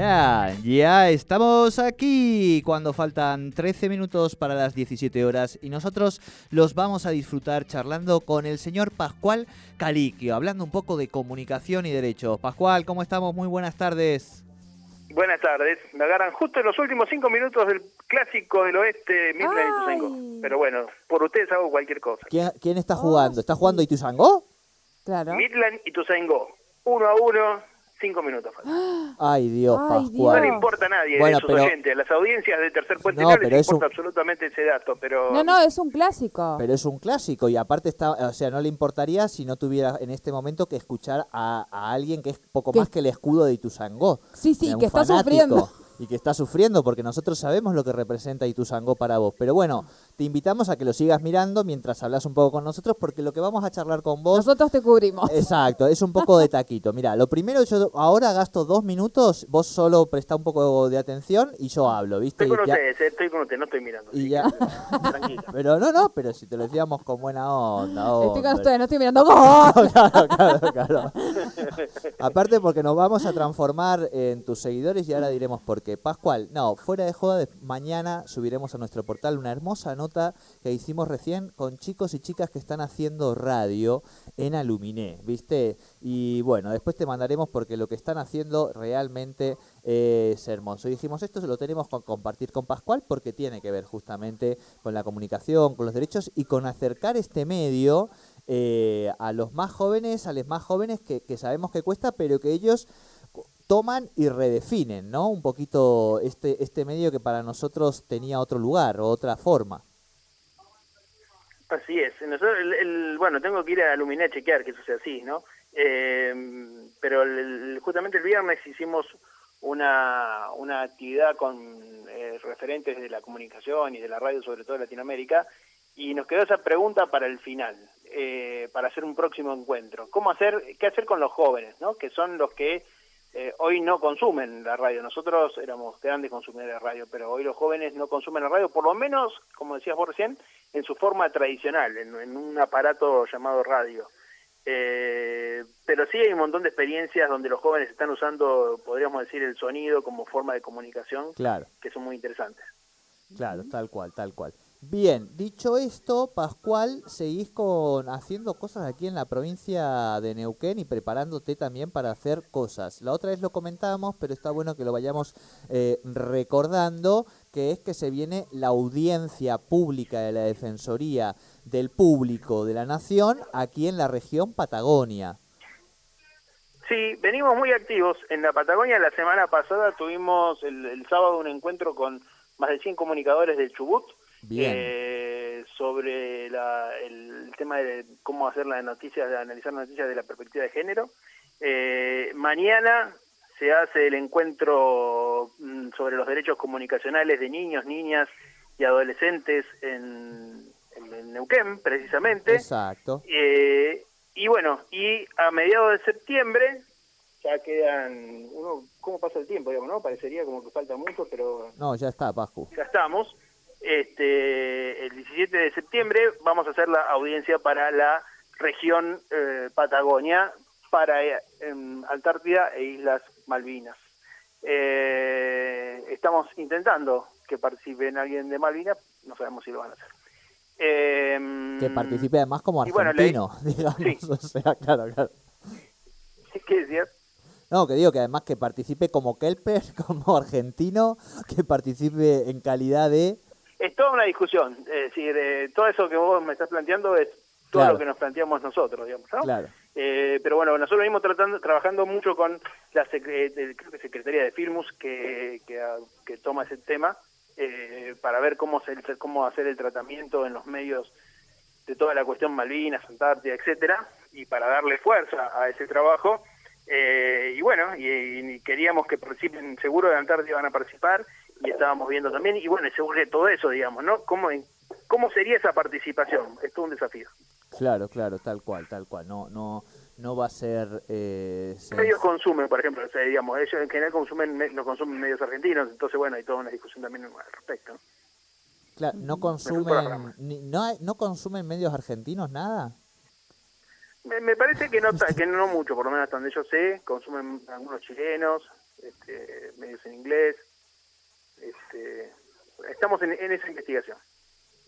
Ya, ya estamos aquí cuando faltan 13 minutos para las 17 horas y nosotros los vamos a disfrutar charlando con el señor Pascual Caliquio, hablando un poco de comunicación y derechos. Pascual, ¿cómo estamos? Muy buenas tardes. Buenas tardes. Me agarran justo en los últimos cinco minutos del clásico del oeste, Midland y Ituzaingó. Pero bueno, por ustedes hago cualquier cosa. ¿Quién, quién está jugando? ¿Está jugando Ituzangó? Claro. Midland y Ituzaingó. Uno a uno, cinco minutos faltan. Ay, Dios, Ay, No Pascual. le importa a nadie Bueno, de sus pero- oyentes. Las audiencias de Tercer Puente No, no, pero les es un- importa absolutamente ese dato, pero... No, no, es un clásico. Pero es un clásico y aparte está, o sea, no le importaría si no tuviera en este momento que escuchar a, a alguien que es poco Que- más que el escudo de Ituzangó. Sí, sí, que está sufriendo. Y que está sufriendo porque nosotros sabemos lo que representa Ituzangó para vos. Pero bueno, te invitamos a que lo sigas mirando mientras hablas un poco con nosotros porque lo que vamos a charlar con vos... Nosotros te cubrimos. Exacto, es un poco de taquito. Mira, lo primero, yo ahora gasto dos minutos, vos solo presta un poco de atención y yo hablo, ¿viste? Estoy con ustedes, eh, estoy con ustedes, no estoy mirando. y ya- que, Tranquila. Pero no, no, pero si te lo decíamos con buena onda. Estoy con ustedes, no estoy mirando. ¡Gol! claro, claro, claro. Aparte porque nos vamos a transformar en tus seguidores y ahora diremos por qué. Pascual, no, fuera de joda, de- mañana subiremos a nuestro portal una hermosa nota que hicimos recién con chicos y chicas que están haciendo radio en Aluminé, ¿viste? Y bueno, después te mandaremos porque lo que están haciendo realmente es hermoso. Y dijimos, esto se lo tenemos que compartir con Pascual porque tiene que ver justamente con la comunicación, con los derechos y con acercar este medio eh, a los más jóvenes, a los más jóvenes que, que sabemos que cuesta, pero que ellos toman y redefinen, ¿no? Un poquito este, este medio que para nosotros tenía otro lugar o otra forma. Así es. Nosotros, el, bueno, tengo que ir a Luminé a chequear que eso sea así, ¿no? Eh, pero el- justamente el viernes hicimos una, una actividad con eh, referentes de la comunicación y de la radio, sobre todo de Latinoamérica, y nos quedó esa pregunta para el final, eh, para hacer un próximo encuentro. ¿Cómo hacer, qué hacer con los jóvenes, ¿no? Que son los que eh, hoy no consumen la radio. Nosotros éramos grandes consumidores de radio, pero hoy los jóvenes no consumen la radio, por lo menos, como decías vos recién, en su forma tradicional, en, en un aparato llamado radio. Eh, pero sí hay un montón de experiencias donde los jóvenes están usando, podríamos decir, el sonido como forma de comunicación, Claro, que son muy interesantes. claro, tal cual, tal cual. Bien, dicho esto, Pascual, seguís con haciendo cosas aquí en la provincia de Neuquén y preparándote también para hacer cosas. La otra vez lo comentábamos, pero está bueno que lo vayamos eh, recordando, que es que se viene la audiencia pública de la Defensoría del Público de la Nación aquí en la región Patagonia. Sí, venimos muy activos. En la Patagonia la semana pasada tuvimos el, el sábado un encuentro con más de 100 comunicadores del Chubut Bien. eh, sobre la- el tema de cómo hacer las noticias, de analizar noticias de la perspectiva de género. Eh, mañana se hace el encuentro mm, sobre los derechos comunicacionales de niños, niñas y adolescentes en, en- en Neuquén, precisamente. Exacto. Eh, y bueno, y a mediados de septiembre ya quedan, uno, ¿cómo pasa el tiempo? Digamos, ¿no? Parecería como que falta mucho, pero No, ya está, Pascu. ya estamos. Este, el 17 de septiembre vamos a hacer la audiencia para la región eh, Patagonia, para eh, Antártida e Islas Malvinas. Eh, estamos intentando que participen alguien de Malvinas, no sabemos si lo van a hacer. Em, Que participe además como bueno, argentino, digamos. Sí. O sea, claro, claro. ¿Qué decías? No, que digo que además que participe como Kelper, como argentino, que participe en calidad de... Es toda una discusión, es decir, eh, todo eso que vos me estás planteando es todo Claro. lo que nos planteamos nosotros, digamos, ¿no? Claro. Eh, pero bueno, nosotros venimos tratando, trabajando mucho con la secre- de- creo que Secretaría de Filmus que, que, ah, que toma ese tema eh, para ver cómo, se, cómo hacer el tratamiento en los medios de toda la cuestión Malvinas, Antártida, etcétera, y para darle fuerza a ese trabajo. Eh, y bueno, y, y queríamos que participen, seguro de Antártida van a participar, y estábamos viendo también, y bueno, se urge todo eso, digamos, ¿no? ¿Cómo, ¿Cómo sería esa participación? Es todo un desafío. Claro, claro, tal cual, tal cual. No, no, no va a ser... Eh, ¿Qué medios consumen, por ejemplo? O sea, digamos, ellos en general consumen, me- no consumen medios argentinos, entonces bueno, hay toda una discusión también al respecto. ¿no? Claro, consumen, ni- no, no consumen medios argentinos nada. Me, me parece que no, que no mucho, por lo menos hasta donde yo sé, consumen algunos chilenos, este, medios en inglés. Este, estamos en, en esa investigación.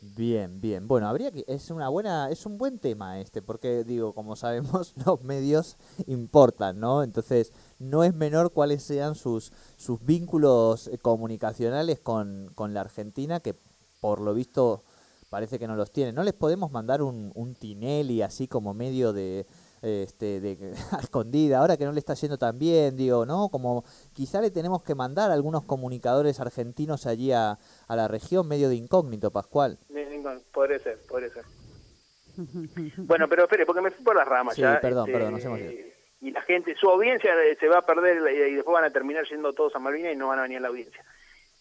Bien, bien. Bueno, habría que es una buena es un buen tema este, porque digo, como sabemos, los medios importan, ¿no? Entonces, no es menor cuáles sean sus sus vínculos eh, comunicacionales con, con la Argentina que por lo visto parece que no los tienen. ¿No les podemos mandar un, un Tinelli así como medio de este de escondida, ahora que no le está yendo tan bien, digo, ¿no? Como quizá le tenemos que mandar algunos comunicadores argentinos allí a, a la región medio de incógnito, Pascual. Podría ser, podría ser. Bueno, pero espere, porque me fui por las ramas Sí, ya. este, perdón, perdón, nos hemos ido. Y la gente, su audiencia eh, se va a perder y después van a terminar yendo todos a Malvinas y no van a venir a la audiencia.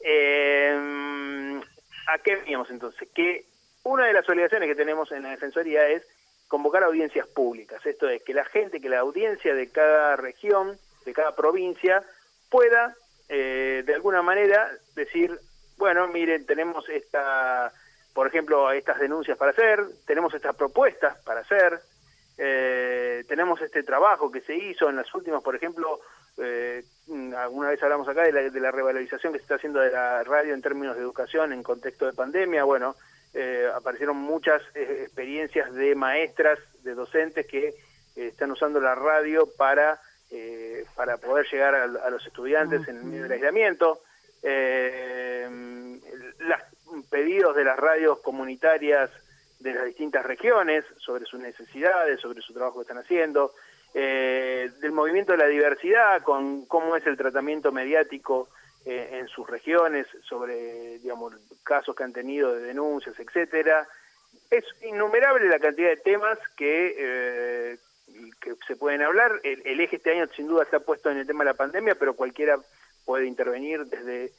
Eh, ¿A qué veníamos entonces? Que una de las obligaciones que tenemos en la Defensoría es convocar audiencias públicas. Esto es que la gente, que la audiencia de cada región, de cada provincia, pueda eh, de alguna manera decir, bueno, miren, tenemos esta, ejemplo, estas denuncias para hacer, tenemos estas propuestas para hacer, eh, tenemos este trabajo que se hizo en las últimas, por ejemplo, eh, alguna vez hablamos acá de la, de la revalorización que se está haciendo de la radio en términos de educación en contexto de pandemia. Bueno, eh, aparecieron muchas eh, experiencias de maestras, de docentes que eh, están usando la radio para, eh, para poder llegar a, a los estudiantes en medio del aislamiento. Eh, pedidos de las radios comunitarias de las distintas regiones sobre sus necesidades, sobre su trabajo que están haciendo, eh, del movimiento de la diversidad, con cómo es el tratamiento mediático eh, en sus regiones sobre, digamos, casos que han tenido de denuncias, etcétera. Es innumerable la cantidad de temas que, eh, que se pueden hablar. El, el eje este año sin duda está puesto en el tema de la pandemia, pero cualquiera puede intervenir desde,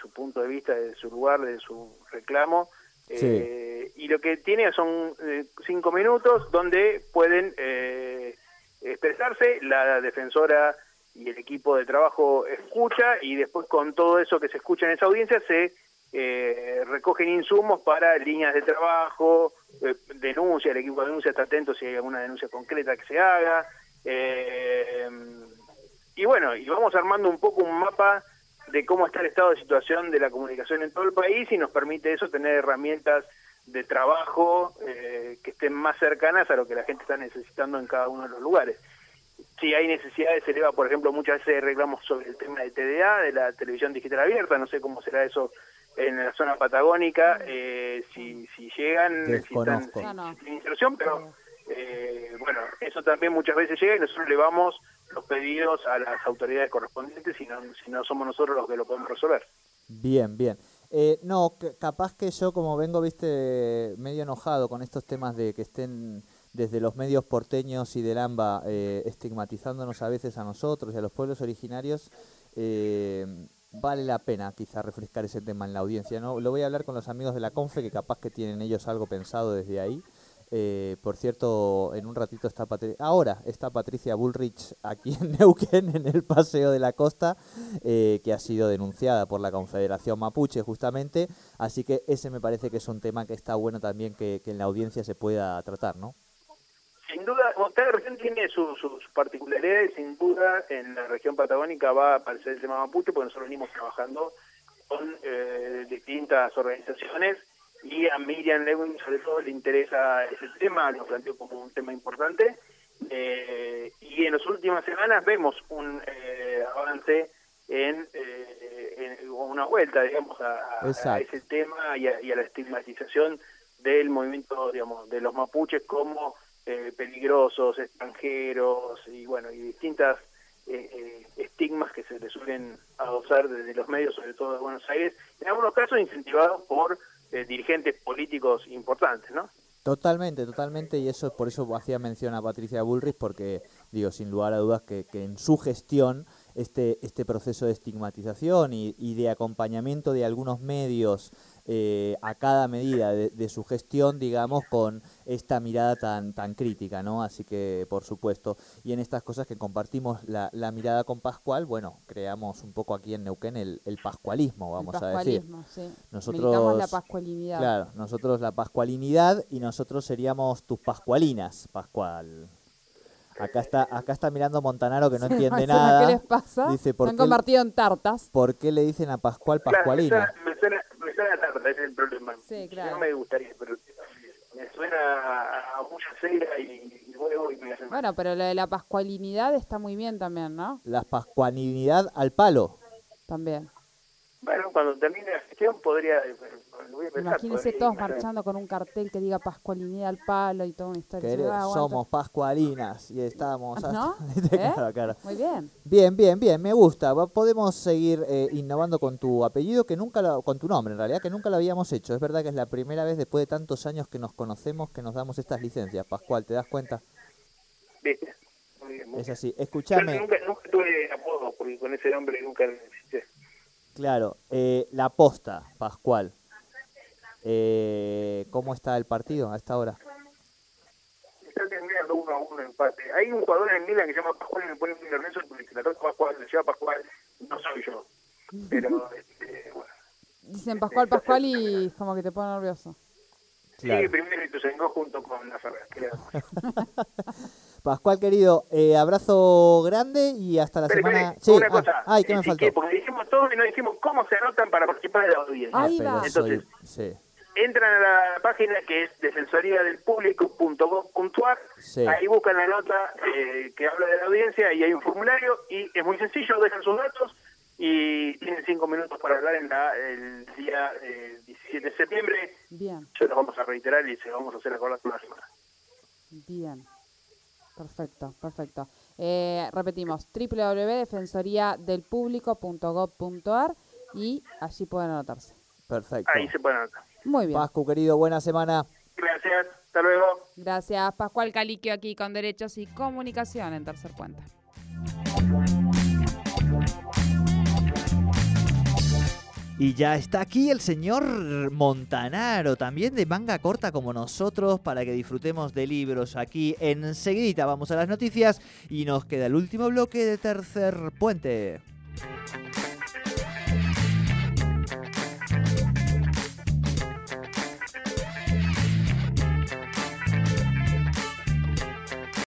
su punto de vista, desde su lugar, desde su reclamo. Sí. Eh, y lo que tiene son eh, cinco minutos donde pueden eh, expresarse, la defensora y el equipo de trabajo escucha y después con todo eso que se escucha en esa audiencia se eh, recogen insumos para líneas de trabajo, eh, denuncia, el equipo de denuncia está atento si hay alguna denuncia concreta que se haga. eh, y bueno, y vamos armando un poco un mapa de cómo está el estado de situación de la comunicación en todo el país y nos permite eso tener herramientas de trabajo eh, que estén más cercanas a lo que la gente está necesitando en cada uno de los lugares. Si hay necesidades, se eleva, por ejemplo, muchas veces reclamos sobre el tema de TDA, de la televisión digital abierta, no sé cómo será eso en la zona patagónica, eh, si, si llegan, si están Desconozco. No, no. sin inserción, pero eh, bueno, eso también muchas veces llega y nosotros elevamos los pedidos a las autoridades correspondientes si no, si no somos nosotros los que lo podemos resolver. Bien, bien. Eh, no, capaz que yo como vengo, viste, medio enojado con estos temas de que estén desde los medios porteños y del AMBA eh, estigmatizándonos a veces a nosotros y a los pueblos originarios, eh, vale la pena quizá refrescar ese tema en la audiencia. ¿no? Lo voy a hablar con los amigos de la CONFE, que capaz que tienen ellos algo pensado desde ahí. Eh, por cierto, en un ratito está Patri- ahora está Patricia Bullrich aquí en Neuquén, en el Paseo de la Costa, eh, que ha sido denunciada por la Confederación Mapuche justamente, así que ese me parece que es un tema que está bueno también que, en la audiencia se pueda tratar, ¿no? Sin duda, cada región tiene sus sus particularidades, sin duda en la región patagónica va a aparecer el tema mapuche, porque nosotros venimos trabajando con eh, distintas organizaciones y a Miriam Lewin sobre todo le interesa ese tema, lo planteó como un tema importante. Eh, y en las últimas semanas vemos un eh, avance en, eh, en una vuelta, digamos, a, ese tema y a, y a la estigmatización del movimiento, digamos, de los mapuches como eh, peligrosos, extranjeros y bueno, y distintas eh, eh, estigmas que se le suelen adoptar desde los medios, sobre todo de Buenos Aires, en algunos casos incentivados por eh, dirigentes políticos importantes, ¿no? Totalmente, totalmente, y eso por eso hacía mención a Patricia Bullrich, porque digo, sin lugar a dudas que, en su gestión este, este proceso de estigmatización y de acompañamiento de algunos medios eh, a cada medida de, de su gestión, digamos, con esta mirada tan, tan crítica, ¿no? Así que, por supuesto, y en estas cosas que compartimos la, la mirada con Pascual, bueno, creamos un poco aquí en Neuquén el, el pascualismo, vamos el a decir. pascualismo, sí. Nosotros- Militamos la pascualinidad. Claro, nosotros la pascualinidad y nosotros seríamos tus pascualinas, Pascual. Acá está, acá está mirando Montanaro que no Sí, entiende ¿qué nada. les pasa? Dice, Se ¿por han qué, convertido en tartas. por qué le dicen a Pascual Pascualina? me suena, suena a tarta, ese es el problema. Sí, claro. No me gustaría, pero me suena a, mucha cera y, y huevo y me hace mal. Bueno, pero lo de la pascualinidad está muy bien también, ¿no? La pascualinidad al palo. También. Bueno, cuando termine la gestión podría... lo pensar, Imagínense todos marchando con un cartel que diga pascualinidad al palo y toda una historia. Aguanta. somos pascualinas y estamos... ¿No? hasta- ¿Eh? Claro, claro. Muy bien. Bien, bien, bien, me gusta. Podemos seguir eh, innovando con tu apellido, que nunca lo, con tu nombre en realidad, que nunca lo habíamos hecho. Es verdad que es la primera vez después de tantos años que nos conocemos que nos damos estas licencias. Pascual, ¿te das cuenta? ¿Viste? Muy bien, muy Es bien. así. Escúchame, nunca, nunca tuve apodo, porque con ese nombre nunca necesité. claro, eh, la posta, Pascual. Eh, ¿Cómo está el partido a esta hora? Está terminando uno a uno empate. Hay un jugador en Milan que se llama Pascual y me pone muy nervioso porque si la toca Pascual, le lleva Pascual, no soy yo. Pero, este, bueno. Dicen Pascual, Pascual y como que te pone nervioso. Claro. Sí, primero y tu segundo junto con la Ferrer, creo. Pascual querido, eh, abrazo grande y hasta la Pero, semana. espere, Sí, una ah, cosa. ay, ¿qué me faltó? Porque dijimos todo y no dijimos cómo se anotan para participar de la audiencia. Ahí pero va. soy- Entonces- sí. Entran a la página que es defensoriadelpublico.gov.ar, Sí. ahí buscan la nota eh, que habla de la audiencia y hay un formulario y es muy sencillo, dejan sus datos y tienen cinco minutos para hablar en la, el día eh, 17 de septiembre. Bien, Se los vamos a reiterar y se vamos a hacer acordar toda la semana. bien. Perfecto, perfecto. Eh, repetimos, www.defensoriadelpublico.gov.ar y allí pueden anotarse. Perfecto. Ahí se pueden anotar. Muy bien. Pascu querido, buena semana. Gracias, hasta luego. Gracias, Pascual Caliquio, aquí con Derechos y Comunicación en Tercer Puente. Y ya está aquí el señor Montanaro, también de manga corta como nosotros, para que disfrutemos de libros aquí. Enseguida vamos a las noticias y nos queda el último bloque de Tercer Puente.